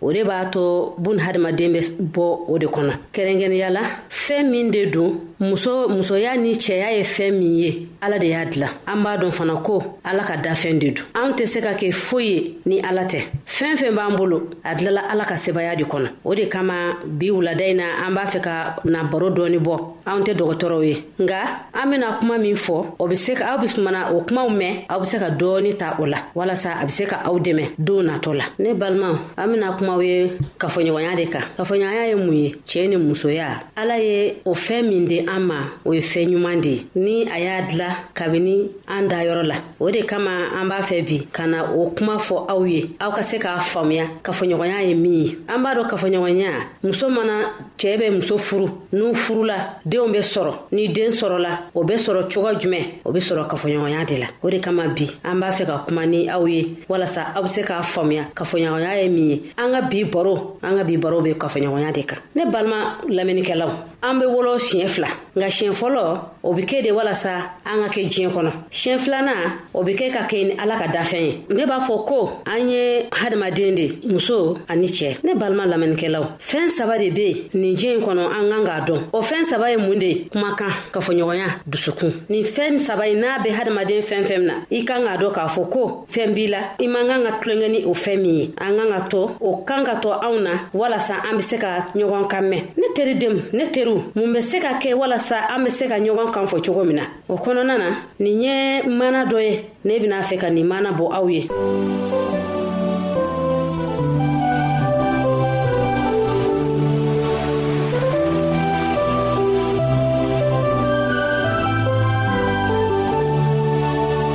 o de b'a to bun hadamaden bɛ bɔ o de kɔnɔ kɛrɛnkɛrɛnya la fɛn min de don muso musoya ni cɛya ye fɛn min ye ala de y'a dilan an b'a dɔn fana ko ala ka dafɛn de don an tɛ se ka kɛ foyi ye ni ala tɛ fɛn fɛn b'an bolo a dilala ala ka sebaya de kɔnɔ o de kama bi wulada in na an b'a fɛ ka na baro dɔɔni bɔ anw tɛ dɔgɔtɔrɔw ye nka an bena kuma min fɔ o be se aw be mana o kumaw mɛn aw be se ka dɔɔni ta o la walasa a be se ka aw dɛmɛ don natɔ la ne balimaw an bena kumaw ye kafoɲɔgɔnya de kan kafoɲɔgɔnya ye mun ye cɛɛ ni musoya ala ye o fɛɛn min di an ma o ye fɛɛn ɲuman de ye ni a y'a dila kabini an da yɔrɔ la o de kama an b'a fɛ bi ka na o kuma fɔ aw ye aw ka se k'a faamuya kafoɲɔgɔnya ye min ye an b'a dɔ kafoɲɔgɔnya muso mana cɛɛ bɛ muso furu n'u furula denw bɛ sɔrɔ ni den sɔrɔla o bɛ sɔrɔ coga jumɛn o bɛ sɔrɔ kafoɲɔgɔnya de la o de kama bi an b'a fɛ ka kuma ni aw ye walasa aw be se k'a faamuya kafoɲɔgɔnya ye min ye an ka bi baro an ka bi baro be kafoɲɔgɔnya de kan ne balima lamɛnnikɛlaw an be wolo siɲɛ fila nka siɲɛ fɔlɔ o bɛ kɛ de walasa an ka kɛ diɲɛ kɔnɔ siɲɛ filanan o bɛ kɛ ka kɛ ni ala ka dafɛn ye ne b'a fɔ ko an ye hadamaden de muso ani cɛ ne balima lamɛnnikɛlaw fɛn saba de bɛ yen nin diɲɛ in kɔnɔ an kan k'a dɔn o fɛn saba ye mun de ye kumakan kafoɲɔgɔnya dusukun nin fɛn saba in n'a bɛ hadamaden fɛn fɛn na i kan k'a dɔn k'a fɔ ko fɛn b'i la i man kan ka tulonkɛ ni o fɛn min ye an kan ka to o kan ka to anw na walasa an be se ka ɲɔgɔn kan mɛn ne teri dem ne teriw mun be se ka kɛ walasa an be se ka ɲɔgɔn kan fɔ cogo min na o kɔnɔna na nin ye mana dɔ ye ne bena fɛ ka nin mana bɔ aw ye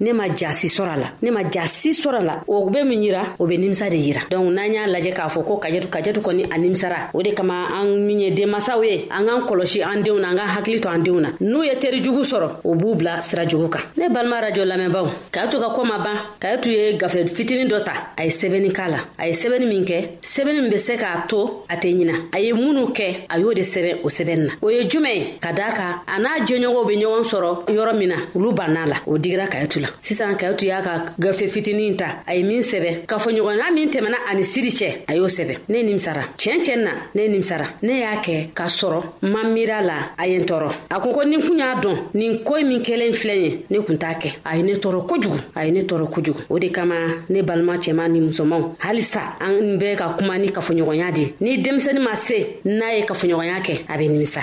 ne ma jasi sɔrɔ a la ne ma jasi sɔrɔ a la o bɛ min yira o bɛ nimisa de yira donc n'an y'a lajɛ k'a fɔ ko kajatu kajatu kɔni a nimisara o de kama an min ye denmasaw ye an k'an kɔlɔsi an denw na an ka hakili to an denw na n'u ye teri jugu sɔrɔ o b'u bila sira jugu kan ne balima rajo lamɛnbaw k'a to ka kɔ ma ban k'a to ye gafe fitinin dɔ ta a ye sɛbɛnni k'a la a ye sɛbɛnni min kɛ sɛbɛn min bɛ se k'a to a tɛ ɲina a ye minnu kɛ a y'o de sɛbɛn o sɛbɛn na o ye jumɛn ye ka daa kan a n'a jɛɲɔgɔnw bɛ ɲɔgɔn sɔrɔ yɔrɔ min na olu banna la o digira kayatu la sisan kayatu y'a ka gafe fitinin ta a ye min sɛbɛn k'a fɔ ɲɔgɔnya min tɛmɛna ani siri cɛ a y'o sɛbɛn ne nimisara tiɲɛ tiɲɛ na ne nimisara ne y'a kɛ k'a sɔrɔ ma miira la a ye n tɔɔrɔ a ko ko ni kun y'a dɔn nin ko min kelen filɛ ye ne kun t'a kɛ a ye ne tɔɔrɔ kojugu a ye ne tɔɔrɔ kojugu o de kama ne balima cɛman ni musomanw halisa an bɛ ka kuma ni kafoɲɔgɔnya de ni denmisɛni ma se n'a ye kafoɲɔgɔnya kɛ a bɛ nimisa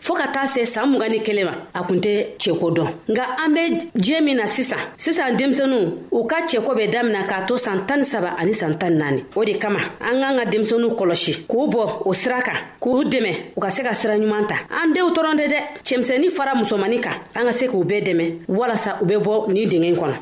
fɔɔ ka taa se saan mugan ni kelen ma a kun tɛ cɛko dɔn nka an be diɲɛ min na sisan sisan denmisɛnu u ka cɛko bɛ damina k'a to saan tan ni saba ani saan tan naani o de kama an k'an ka denmisɛnu kɔlɔsi k'u bɔ o sira kan k'u dɛmɛ u ka se ka sira ɲuman ta an denw tɔrɔn tɛ dɛ cɛmisɛni fara musomani kan an ka se k'u bɛɛ dɛmɛ walasa u be bɔ nin dingɛ kɔnɔ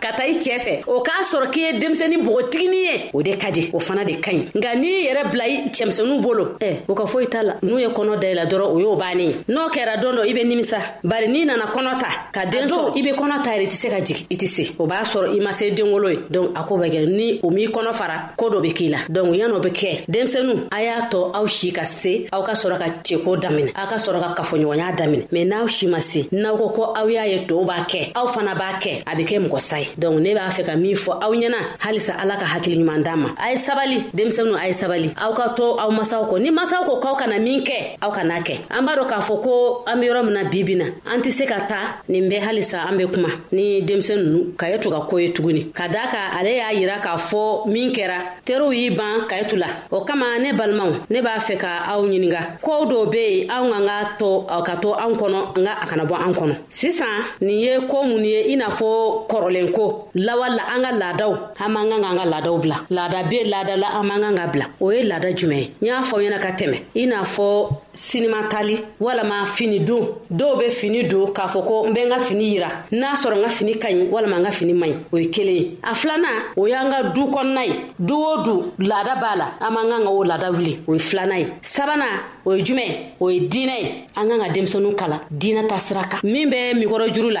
ka taa i cɛɛ fɛ o k'a sɔrɔ k'i ye denmisɛni bogotigini ye o de ka di o fana de ka ɲi nka n'i yɛrɛ bila i cɛmisɛnuw bolo ɛ o ka foyi t'a la n'u ye kɔnɔ da i la dɔrɔn o y'o bannen ye n'o kɛra don dɔ i be nimisa bari n'i nana kɔnɔ ta ka den sɔrɔ i be kɔnɔ ta yɛrɛ i tɛ se ka jigi i tɛ se o b'a sɔrɔ i ma se denwolo ye donc a ko bɛ kɛ ni o m'i kɔnɔ fara ko dɔ be k'i la donc yan'o be kɛ denmisɛnu a y'a tɔ aw si ka se aw ka sɔrɔ ka ceko daminɛ aw ka sɔrɔ ka kafoɲɔgɔnya daminɛ mɛ n'aw si ma se n'aw ko ko aw y'a ye tow b'a kɛ aw fana b'a kɛ a be kɛ mɔgɔ sa ye donk ne b'a fɛ ka min fɔ aw ɲɛna halisa ala ka hakili ɲuman d'an ma a ye sabali denmisɛnu a ye sabali aw ka to aw masaw kɔ ni masaw ko k'aw kana min kɛ aw kan'a kɛ an b'a dɔ k'a fɔ ko an be yɔrɔ min na bibi na an tɛ se ka ta nin bɛ halisa an be kuma ni denmisɛn nunu ka ye to ka ko ye tuguni ka daa ka ale y'a yira k'a fɔ min kɛra teriw y'i ban kayitu la o kama ne balimaw ne b'a fɛ ka aw ɲininga kow dɔw be yen anw ka ka to ka to anw kɔnɔ nka a kana bɔ an kɔnɔ sisan nin ye ko mun ye i n'a fɔ kɔrɔlen ko lawala an ka laadaw an man kan k'an ka laadaw bila laada be laada la an man kan ka bila o ye laada jumɛn ye n y'a fɔ aw ɲɛna ka tɛmɛ i n'a fɔ sinimatali walama fini don dɔw bɛ fini don k'a fɔ ko n bɛ n ka fini yira n'a sɔrɔ n ka fini ka ɲi walama n ka fini man ɲi o ye kelen ye a filanan o y'an ka du kɔnɔna ye du o du laada b'a la an b'an kan ka o laada wuli o ye filanan ye sabanan o ye jumɛn o ye diinɛ ye an kan ka denmisɛnninw kala diinɛ ta sira kan min bɛ mikɔrɔ juru la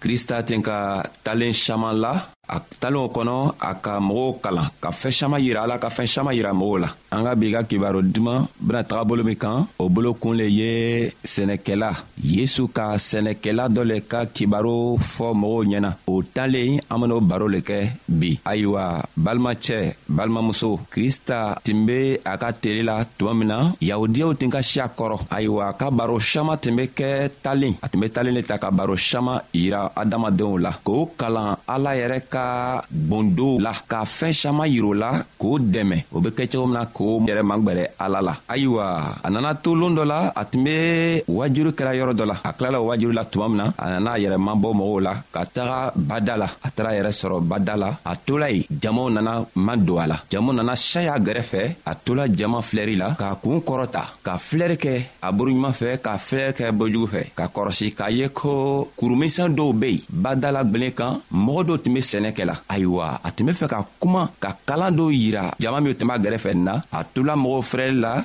krista ten ka talen saman la a talenw kɔnɔ a ka mɔgɔw kalan ka fɛɛn saman yira ala ka fɛɛn saman yira mɔgɔw la an ka bi ka kibaro duman bena taga bolo min kan o bolo kun le ye sɛnɛkɛla yesu ka sɛnɛkɛla dɔ le ka kibaro fɔ mɔgɔw ɲɛna o talen an ben'o baro le kɛ bi ayiwa balimacɛ balimamuso krista tun be a ka tele la tuma min na yahudiyaw tun ka siya kɔrɔ ayiwa a ka baro saman tun be kɛ talen a tun be talen le ta ka baro saman yira adamadenw la k'o kalan ala yɛrɛ ka bondow la ka fɛɛn saman yir'o la k'o dɛmɛ o be kɛ cogo min na k'o yɛrɛ magwɛrɛ ala la ayiwa a nana to loon dɔ la a tun be wajuru kɛra yɔrɔ dɔ la a tilala wajuru la tuma min na a nana a yɛrɛ mabɔ mɔgɔw la ka taga bada la a taara yɛrɛ sɔrɔ bada la a tola yen jamaw nana ma don a la jama nana saya gɛrɛfɛ a tola jama filɛri la k'a kuun kɔrɔta ka filɛri kɛ a boroɲuman fɛ ka filɛri kɛ bojugu fɛ ka kɔrɔsi k'a ye ko kurumisan dɔw be yen badala gwelen kan mɔgɔ dɔw tun be sɛnɛ kɛ la ayiwa a tun be fɛ ka kuma ka kalan dɔw yira jama min tun b'a gɛrɛfɛ na a tola mɔgɔw firɛli la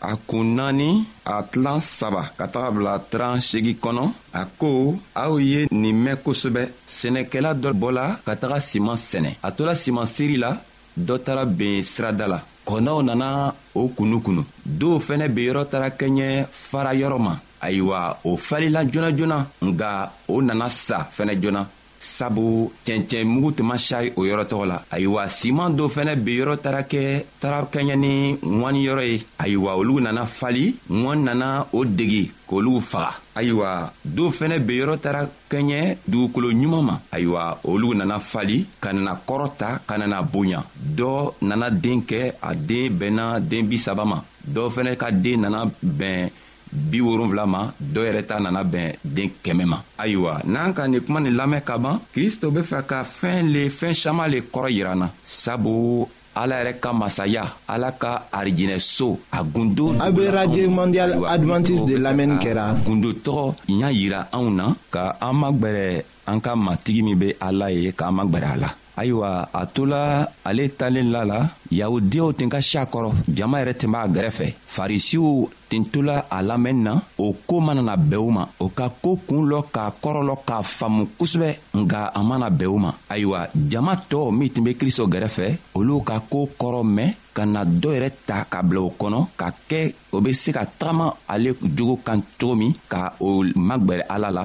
a kun naani a tilan saba ka taga bila tran segi kɔnɔ a ko aw ye nin mɛn kosɛbɛ sɛnɛkɛla dɔ bɔla ka taga siman sɛnɛ a tola siman seri la dɔ taara ben sirada la kɔnɔw nana o kunu kunu dɔw fɛnɛ be yɔrɔ taara kɛɲɛ fara yɔrɔ ma ayiwa o falila joona joona nga o nana sa fɛnɛ joona sabu cɛncɛn mugu tun ma sayi o yɔrɔ tɔgɔ la ayiwa siman dɔ fɛnɛ be yɔrɔ taara kɛ taara kɛɲɛ ni ŋɔni yɔrɔ ye ayiwa olu nana fali ŋɔni nana o degi k'olu faga ayiwa do fɛnɛ be yɔrɔ taara kɛɲɛ dugukolo ɲuman ma ayiwa olu nana fali ka nana kɔrɔ ta ka nana bonya dɔ nana den kɛ a den bɛnna den bi saba ma dɔ fɛnɛ ka den nana bɛn bi wolonfila ma dɔ yɛrɛ ta nana bɛn den kɛmɛ ma ayiwa n'an ka nin kuma nin lamɛn ka ban kristo be fɛ ka fɛɛn le fɛɛn saman le kɔrɔ yiran na sabu ala yɛrɛ ka masaya ala ka arijinɛso a gundo a be radio mondial adventiste de lamɛnni kɛra gundo tɔgɔ y'a yira anw na ka an magwɛrɛ an ka matigi min be ala ye k'an magwɛrɛ a la ayiwa a tola ale talen la la yahudiyaw tun ka si a kɔrɔ jama yɛrɛ tun b'a gɛrɛfɛ farisiw tun tola a lamɛnni na o ko mana na bɛn u ma o ka ko kun lɔ k'a kɔrɔlɔ k'a faamu kosɛbɛ nka a mana bɛn u ma ayiwa jama tɔɔw min tun be kristo gɛrɛfɛ olu ka koo kɔrɔ mɛn ka na dɔ yɛrɛ ta ka bila o kɔnɔ ka kɛ o be se ka tagama ale jogo kan cogo min ka o magwɛrɛ ala la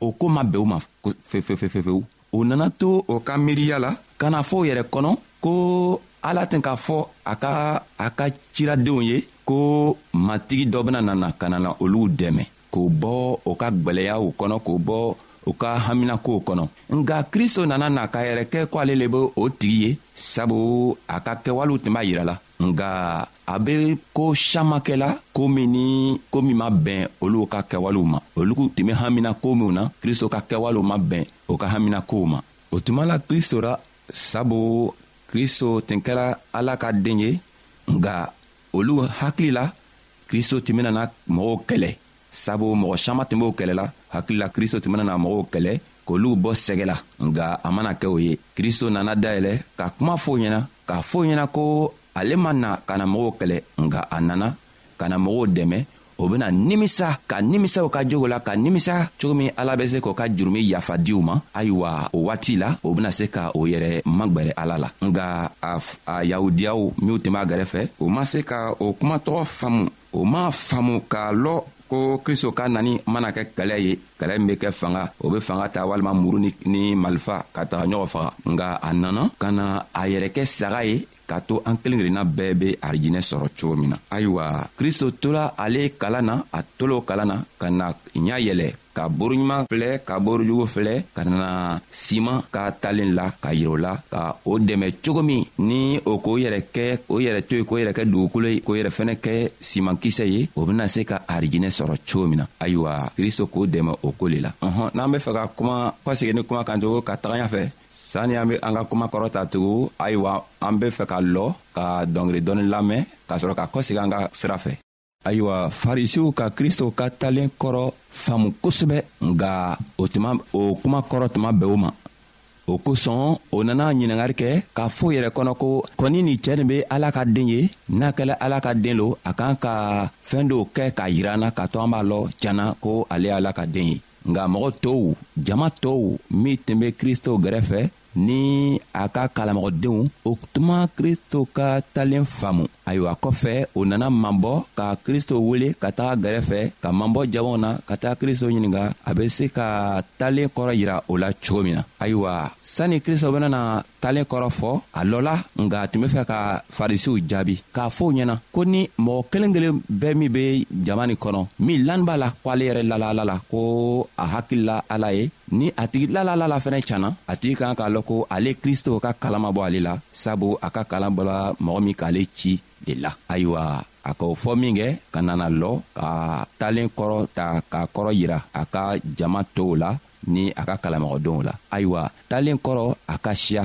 o ko ma bɛn u ma fefefefefewu o nana to o ka miiriya la ka na fɔ o yɛrɛ kɔnɔ ko ala tɛ k'a fɔ a ka a ka ciradenw ye ko matigi dɔ bena nana ka nana olu dɛmɛ k'o bɔ o ka gwɛlɛyaw kɔnɔ k'o bɔ u ka haminakow kɔnɔ nka kristo nana na k'a yɛrɛ kɛ ko ale le be o tigi ye sabu a ka kɛwalew tun b'a yira la nka a bɛ ko caman kɛla ko min ni ko min ma bɛn olu ka kɛwalew ma olu tun bɛ hamina ko minw na kristo ka kɛwalew ma bɛn o ka hamina kow ma o tuma la kristo ra sabu kristo tun kɛra ala ka den ye nka olu hakili la kristo tun bɛna mɔgɔw kɛlɛ sabu mɔgɔ saman tun b'o kɛlɛla hakilila kristo tun bena na mɔgɔw kɛlɛ k'olu bɔ sɛgɛ la nga a mana kɛ o ye kristo nana dayɛlɛ ka kuma fɔo ɲɛna k'a fɔo ɲɛna ko ale ma na ka na mɔgɔw kɛlɛ nga a nana ka na mɔgɔw dɛmɛ o bena nimisa ka nimisaw ka jogo la ka nimisa cogo min ala be se k'o ka jurumi yafa diw ma ayiwa o waati la o bena se ka o yɛrɛ magwɛrɛ ala la nga a, a yahudiyaw minw tun b'a gɛrɛfɛ o ma se ka o kuma tɔgɔ faamu o m'a faamu k'a lɔ ko kristo ka nani mana kɛ kɛlɛ ye kɛlɛ min be kɛ fanga o be fanga ta walima muru ni malifa ka taga ɲɔgɔn faga nga a nana ka na a yɛrɛ kɛ saga ye k'a to an kelen kelenna bɛɛ be arijinɛ sɔrɔ cogo min na ayiwa kristo tola ale kalan na a tolo kalan na ka na ɲa yɛlɛ ka boroɲuman filɛ ka borojugu filɛ ka na siman ka talen la ka yir'o la ka o dɛmɛ cogo min ni o k'o yɛrɛ kɛ o yɛrɛ to ye k'o yɛrɛ kɛ dugukolo ye k'o yɛrɛ fɛnɛ kɛ simankisɛ ye o bena se ka arijinɛ sɔrɔ cogo min na ayiwa kristo k'o dɛmɛ o ko le la ɔhɔn n'an be fɛ ka kuma ka segi ni kuma kan cogo ka tagaɲa fɛ sani an be an ka kuma kɔrɔ ta tugu ayiwa an be fɛ ka lɔ ka dɔngeri dɔɔni lamɛn k'a sɔrɔ ka kɔsegi an ka sira fɛ ayiwa farisiw ka kristo ka talen kɔrɔ faamu kosɛbɛ nka o tuma o kuma kɔrɔ tuma bɛɛ o ma o kosɔn o nana ɲiningari kɛ k'a fɔ yɛrɛ kɔnɔ ko kɔni nin cɛɛ nin be ala ka den ye n'a kɛla ala ka den lo a kan ka fɛɛn dɔw kɛ k'a yira na k'a to an b'a lɔ janna ko ale ala ka den ye nka mɔgɔ tow jama tow min tun be kristo gɛrɛfɛ ni a ka kalamɔgɔdenw o tuma kristo ka talen faamu ayiwa kɔfɛ o nana mabɔ ka kristo wele ka taga gɛrɛfɛ ka mabɔ jabɔw na ka taga kristo ɲininga a be se ka talen kɔrɔ yira o la cogo min na ayiwa sanni kristo benana talen kɔrɔ fɔ a lɔla nga a tun be fɛ ka farisiw jaabi k'a fɔ u ɲɛna ko ni mɔgɔ kelen kelen bɛɛ min be jama nin kɔnɔ min lani b'a la ko ale yɛrɛ lala ala la ko a hakilila ala ye ni a tigi lalalala fɛnɛ canna a tigi kan k'a lɔn ko ale kristo ka kalan ma bɔ ale la sabu a ka kalan bɔla mɔgɔ min k'ale ci de la ayiwa a k'o fɔ minkɛ ka nana lɔ ka talen kɔrɔ ta k'a kɔrɔ yira a ka jama tow la ni a ka kalamɔgɔdenw la ayiwa talen kɔrɔ a ka siya